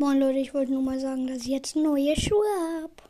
Moin Leute, ich wollte nur mal sagen, dass ich jetzt neue Schuhe habe.